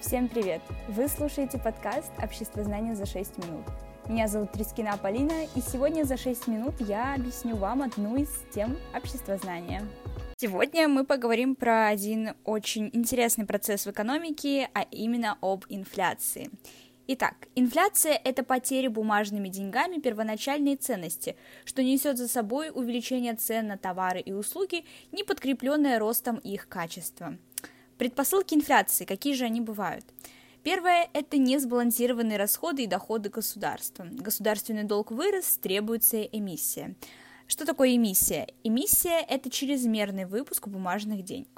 Всем привет! Вы слушаете подкаст «Общество знания за 6 минут». Меня зовут Трискина Полина, и сегодня за 6 минут я объясню вам одну из тем общества знания. Сегодня мы поговорим про один очень интересный процесс в экономике, а именно об инфляции. Итак, инфляция – это потеря бумажными деньгами первоначальной ценности, что несет за собой увеличение цен на товары и услуги, не подкрепленное ростом их качества. Предпосылки инфляции, какие же они бывают? Первое – это несбалансированные расходы и доходы государства. Государственный долг вырос, требуется эмиссия. Что такое эмиссия? Эмиссия – это чрезмерный выпуск бумажных денег.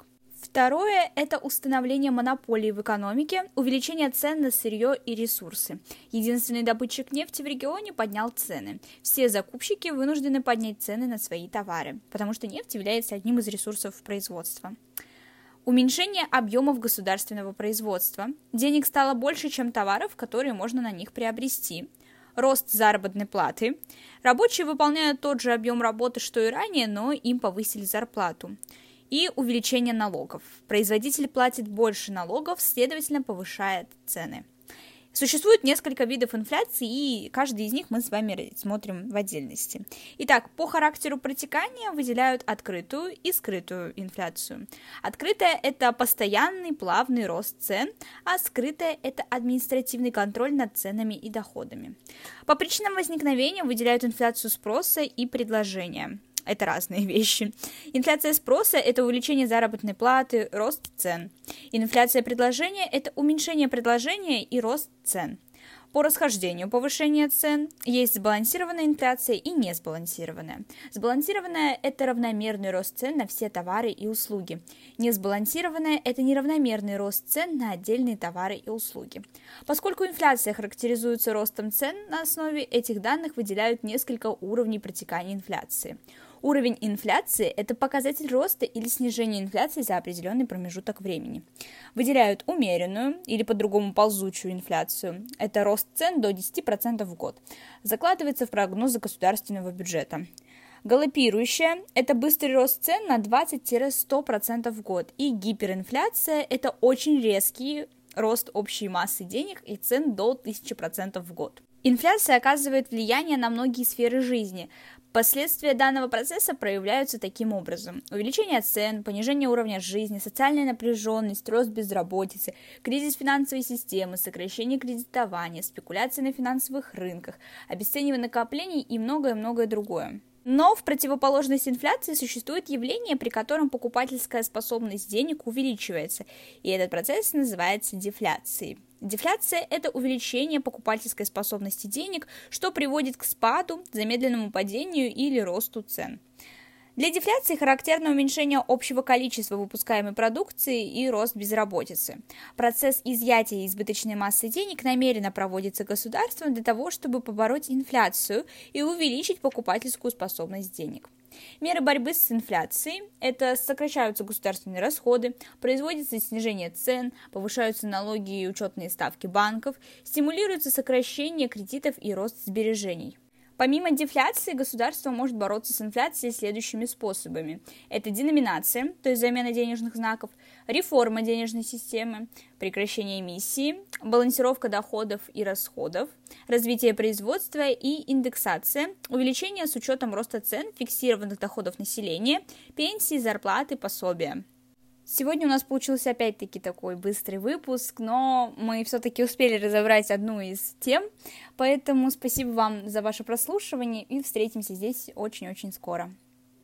Второе – это установление монополии в экономике, увеличение цен на сырье и ресурсы. Единственный добытчик нефти в регионе поднял цены. Все закупщики вынуждены поднять цены на свои товары, потому что нефть является одним из ресурсов производства. Уменьшение объемов государственного производства. Денег стало больше, чем товаров, которые можно на них приобрести. Рост заработной платы. Рабочие выполняют тот же объем работы, что и ранее, но им повысили зарплату. И увеличение налогов. Производитель платит больше налогов, следовательно, повышает цены. Существует несколько видов инфляции, и каждый из них мы с вами смотрим в отдельности. Итак, по характеру протекания выделяют открытую и скрытую инфляцию. Открытая – это постоянный плавный рост цен, а скрытая – это административный контроль над ценами и доходами. По причинам возникновения выделяют инфляцию спроса и предложения это разные вещи. Инфляция спроса – это увеличение заработной платы, рост цен. Инфляция предложения – это уменьшение предложения и рост цен. По расхождению повышения цен есть сбалансированная инфляция и несбалансированная. Сбалансированная – это равномерный рост цен на все товары и услуги. Несбалансированная – это неравномерный рост цен на отдельные товары и услуги. Поскольку инфляция характеризуется ростом цен, на основе этих данных выделяют несколько уровней протекания инфляции – Уровень инфляции – это показатель роста или снижения инфляции за определенный промежуток времени. Выделяют умеренную или по-другому ползучую инфляцию. Это рост цен до 10% в год. Закладывается в прогнозы государственного бюджета. Галопирующая – это быстрый рост цен на 20-100% в год. И гиперинфляция – это очень резкий рост общей массы денег и цен до 1000% в год. Инфляция оказывает влияние на многие сферы жизни, Последствия данного процесса проявляются таким образом. Увеличение цен, понижение уровня жизни, социальная напряженность, рост безработицы, кризис финансовой системы, сокращение кредитования, спекуляции на финансовых рынках, обесценивание накоплений и многое-многое другое. Но в противоположность инфляции существует явление, при котором покупательская способность денег увеличивается, и этот процесс называется дефляцией. Дефляция – это увеличение покупательской способности денег, что приводит к спаду, замедленному падению или росту цен. Для дефляции характерно уменьшение общего количества выпускаемой продукции и рост безработицы. Процесс изъятия избыточной массы денег намеренно проводится государством для того, чтобы побороть инфляцию и увеличить покупательскую способность денег. Меры борьбы с инфляцией – это сокращаются государственные расходы, производится снижение цен, повышаются налоги и учетные ставки банков, стимулируется сокращение кредитов и рост сбережений. Помимо дефляции, государство может бороться с инфляцией следующими способами. Это деноминация, то есть замена денежных знаков, реформа денежной системы, прекращение эмиссии, балансировка доходов и расходов, развитие производства и индексация, увеличение с учетом роста цен, фиксированных доходов населения, пенсии, зарплаты, пособия. Сегодня у нас получился опять-таки такой быстрый выпуск, но мы все-таки успели разобрать одну из тем, поэтому спасибо вам за ваше прослушивание и встретимся здесь очень-очень скоро.